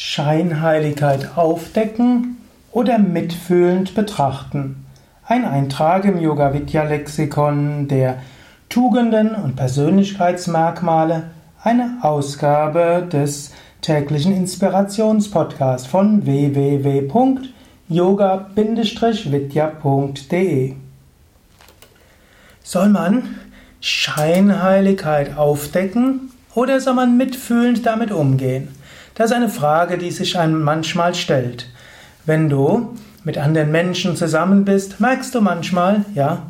Scheinheiligkeit aufdecken oder mitfühlend betrachten. Ein Eintrag im Yoga Vidya Lexikon der Tugenden und Persönlichkeitsmerkmale, eine Ausgabe des täglichen Inspirationspodcasts von www.yoga-vidya.de. Soll man Scheinheiligkeit aufdecken oder soll man mitfühlend damit umgehen? Das ist eine Frage, die sich einem manchmal stellt. Wenn du mit anderen Menschen zusammen bist, merkst du manchmal, ja,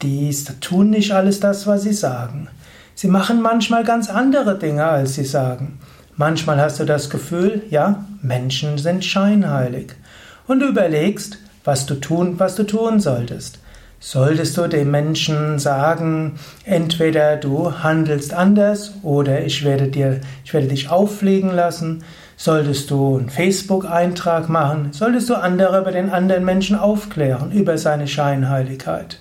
die tun nicht alles das, was sie sagen. Sie machen manchmal ganz andere Dinge, als sie sagen. Manchmal hast du das Gefühl, ja, Menschen sind scheinheilig. Und du überlegst, was du tun, was du tun solltest. Solltest du dem Menschen sagen, entweder du handelst anders oder ich werde dir, ich werde dich auffliegen lassen, solltest du einen Facebook-Eintrag machen, solltest du andere über den anderen Menschen aufklären, über seine Scheinheiligkeit.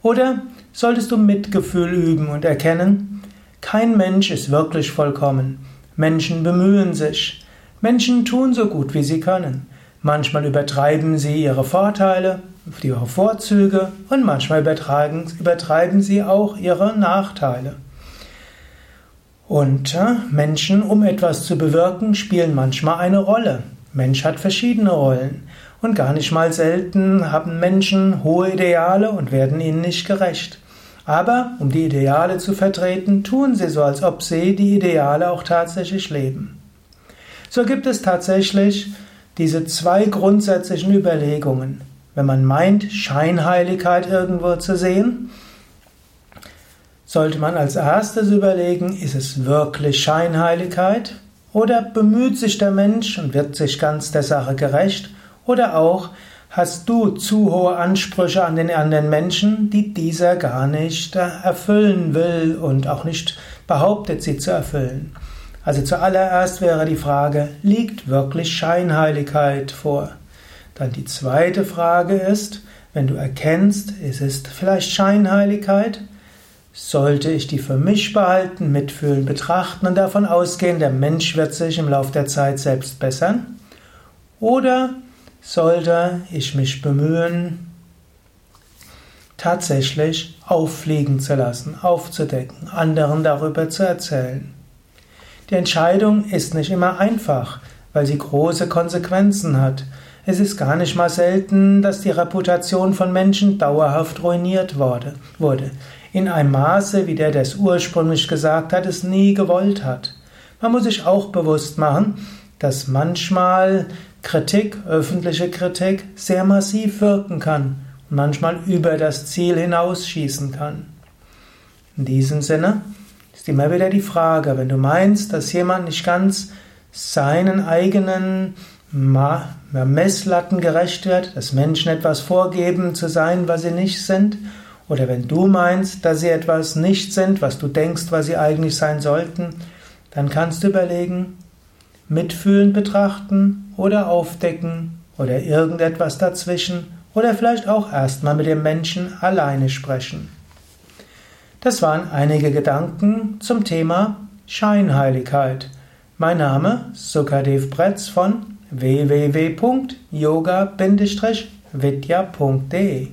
Oder solltest du Mitgefühl üben und erkennen, kein Mensch ist wirklich vollkommen. Menschen bemühen sich. Menschen tun so gut, wie sie können. Manchmal übertreiben sie ihre Vorteile, ihre Vorzüge und manchmal übertreiben, sie auch ihre Nachteile. Und äh, Menschen, um etwas zu bewirken, spielen manchmal eine Rolle. Mensch hat verschiedene Rollen. Und gar nicht mal selten haben Menschen hohe Ideale und werden ihnen nicht gerecht. Aber um die Ideale zu vertreten, tun sie so, als ob sie die Ideale auch tatsächlich leben. So gibt es tatsächlich diese zwei grundsätzlichen Überlegungen. Wenn man meint, Scheinheiligkeit irgendwo zu sehen, sollte man als erstes überlegen, ist es wirklich Scheinheiligkeit oder bemüht sich der Mensch und wird sich ganz der Sache gerecht oder auch hast du zu hohe Ansprüche an den anderen Menschen, die dieser gar nicht erfüllen will und auch nicht behauptet, sie zu erfüllen. Also zuallererst wäre die Frage, liegt wirklich Scheinheiligkeit vor? Dann die zweite Frage ist, wenn du erkennst, ist es vielleicht Scheinheiligkeit, sollte ich die für mich behalten, mitfühlen, betrachten und davon ausgehen, der Mensch wird sich im Laufe der Zeit selbst bessern? Oder sollte ich mich bemühen, tatsächlich auffliegen zu lassen, aufzudecken, anderen darüber zu erzählen? Die Entscheidung ist nicht immer einfach, weil sie große Konsequenzen hat. Es ist gar nicht mal selten, dass die Reputation von Menschen dauerhaft ruiniert wurde. In einem Maße, wie der, der es ursprünglich gesagt hat, es nie gewollt hat. Man muss sich auch bewusst machen, dass manchmal Kritik, öffentliche Kritik, sehr massiv wirken kann und manchmal über das Ziel hinausschießen kann. In diesem Sinne ist immer wieder die Frage, wenn du meinst, dass jemand nicht ganz seinen eigenen Messlatten gerecht wird, dass Menschen etwas vorgeben zu sein, was sie nicht sind, oder wenn du meinst, dass sie etwas nicht sind, was du denkst, was sie eigentlich sein sollten, dann kannst du überlegen, mitfühlend betrachten oder aufdecken oder irgendetwas dazwischen oder vielleicht auch erstmal mit dem Menschen alleine sprechen. Das waren einige Gedanken zum Thema Scheinheiligkeit. Mein Name Sukadev Bretz von www.yoga-vidya.de